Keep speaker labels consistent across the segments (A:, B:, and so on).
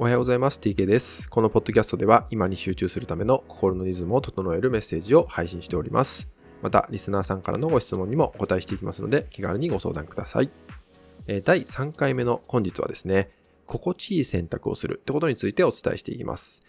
A: おはようございます。TK です。このポッドキャストでは今に集中するための心のリズムを整えるメッセージを配信しております。また、リスナーさんからのご質問にもお答えしていきますので、気軽にご相談ください。え第3回目の本日はですね、心地いい選択をするってことについてお伝えしていきます。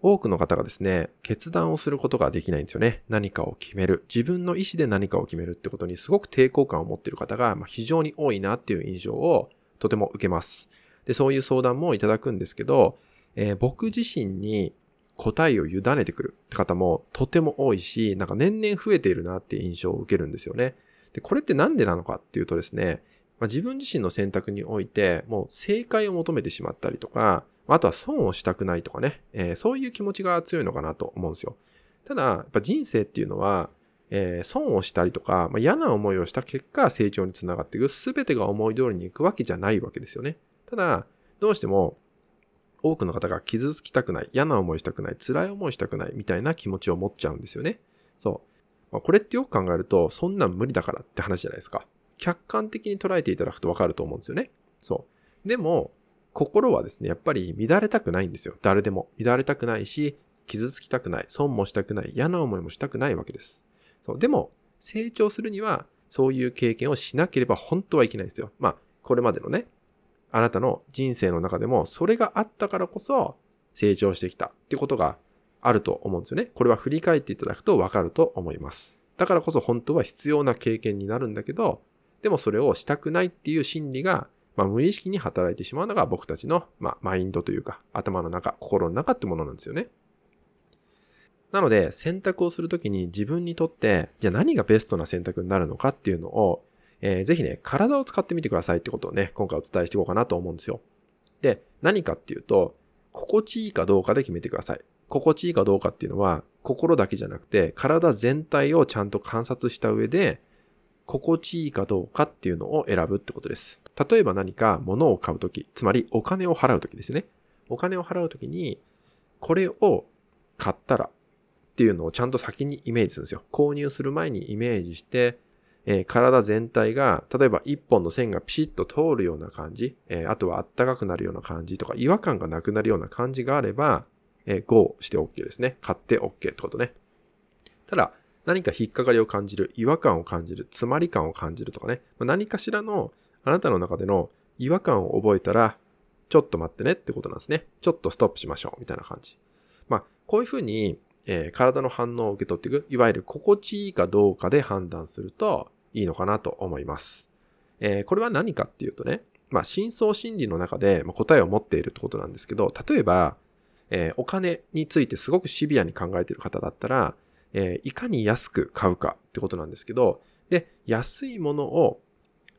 A: 多くの方がですね、決断をすることができないんですよね。何かを決める。自分の意思で何かを決めるってことにすごく抵抗感を持っている方が非常に多いなっていう印象をとても受けます。で、そういう相談もいただくんですけど、えー、僕自身に答えを委ねてくるって方もとても多いし、なんか年々増えているなって印象を受けるんですよね。で、これってなんでなのかっていうとですね、まあ、自分自身の選択において、もう正解を求めてしまったりとか、あとは損をしたくないとかね、えー、そういう気持ちが強いのかなと思うんですよ。ただ、やっぱ人生っていうのは、えー、損をしたりとか、まあ、嫌な思いをした結果、成長につながっていく、すべてが思い通りにいくわけじゃないわけですよね。ただ、どうしても、多くの方が傷つきたくない、嫌な思いしたくない、辛い思いしたくないみたいな気持ちを持っちゃうんですよね。そう。まあ、これってよく考えると、そんなん無理だからって話じゃないですか。客観的に捉えていただくとわかると思うんですよね。そう。でも、心はですね、やっぱり乱れたくないんですよ。誰でも。乱れたくないし、傷つきたくない、損もしたくない、嫌な思いもしたくないわけです。そう。でも、成長するには、そういう経験をしなければ本当はいけないんですよ。まあ、これまでのね、あなたの人生の中でも、それがあったからこそ、成長してきたってことがあると思うんですよね。これは振り返っていただくとわかると思います。だからこそ本当は必要な経験になるんだけど、でもそれをしたくないっていう心理がまあ、無意識に働いてしまうのが僕たちの、まあ、マインドというか、頭の中、心の中ってものなんですよね。なので、選択をするときに自分にとって、じゃあ何がベストな選択になるのかっていうのを、えー、ぜひね、体を使ってみてくださいってことをね、今回お伝えしていこうかなと思うんですよ。で、何かっていうと、心地いいかどうかで決めてください。心地いいかどうかっていうのは、心だけじゃなくて、体全体をちゃんと観察した上で、心地いいかどうかっていうのを選ぶってことです。例えば何か物を買うとき、つまりお金を払うときですね。お金を払うときに、これを買ったらっていうのをちゃんと先にイメージするんですよ。購入する前にイメージして、えー、体全体が、例えば一本の線がピシッと通るような感じ、えー、あとはあったかくなるような感じとか、違和感がなくなるような感じがあれば、えー、GO して OK ですね。買って OK ってことね。ただ、何か引っかかりを感じる、違和感を感じる、詰まり感を感じるとかね、何かしらのあなたの中での違和感を覚えたら、ちょっと待ってねってことなんですね。ちょっとストップしましょうみたいな感じ。まあ、こういうふうに、えー、体の反応を受け取っていく、いわゆる心地いいかどうかで判断するといいのかなと思います。えー、これは何かっていうとね、まあ、深層心理の中で答えを持っているってことなんですけど、例えば、えー、お金についてすごくシビアに考えている方だったら、えー、いかに安く買うかってことなんですけど、で、安いものを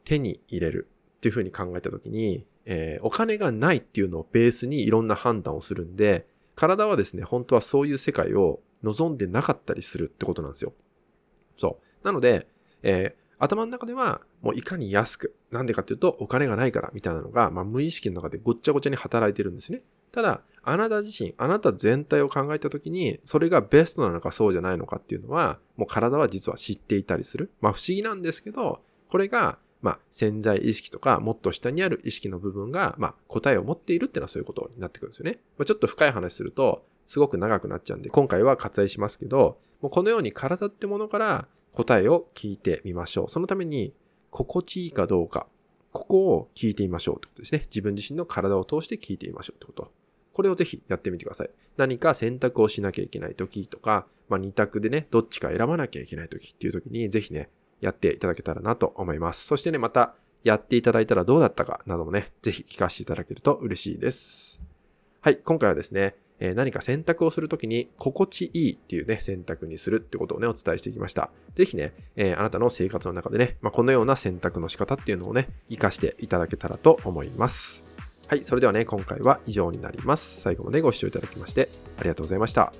A: 手に入れるっていうふうに考えたときに、えー、お金がないっていうのをベースにいろんな判断をするんで、体はですね、本当はそういう世界を望んでなかったりするってことなんですよ。そう。なので、えー、頭の中では、もういかに安く、なんでかっていうと、お金がないからみたいなのが、まあ、無意識の中でごっちゃごちゃに働いてるんですね。ただ、あなた自身、あなた全体を考えたときに、それがベストなのかそうじゃないのかっていうのは、もう体は実は知っていたりする。まあ不思議なんですけど、これが、まあ潜在意識とか、もっと下にある意識の部分が、まあ答えを持っているっていうのはそういうことになってくるんですよね。まあ、ちょっと深い話すると、すごく長くなっちゃうんで、今回は割愛しますけど、もうこのように体ってものから答えを聞いてみましょう。そのために、心地いいかどうか、ここを聞いてみましょうってことですね。自分自身の体を通して聞いてみましょうってこと。これをぜひやってみてください。何か選択をしなきゃいけない時とか、まあ、2択でね、どっちか選ばなきゃいけない時っていう時に、ぜひね、やっていただけたらなと思います。そしてね、また、やっていただいたらどうだったかなどもね、ぜひ聞かせていただけると嬉しいです。はい、今回はですね、え何か選択をするときに心地いいっていうね、選択にするってことをね、お伝えしていきました。ぜひね、えー、あなたの生活の中でね、まあ、このような選択の仕方っていうのをね、活かしていただけたらと思います。はい、それではね、今回は以上になります。最後までご視聴いただきましてありがとうございました。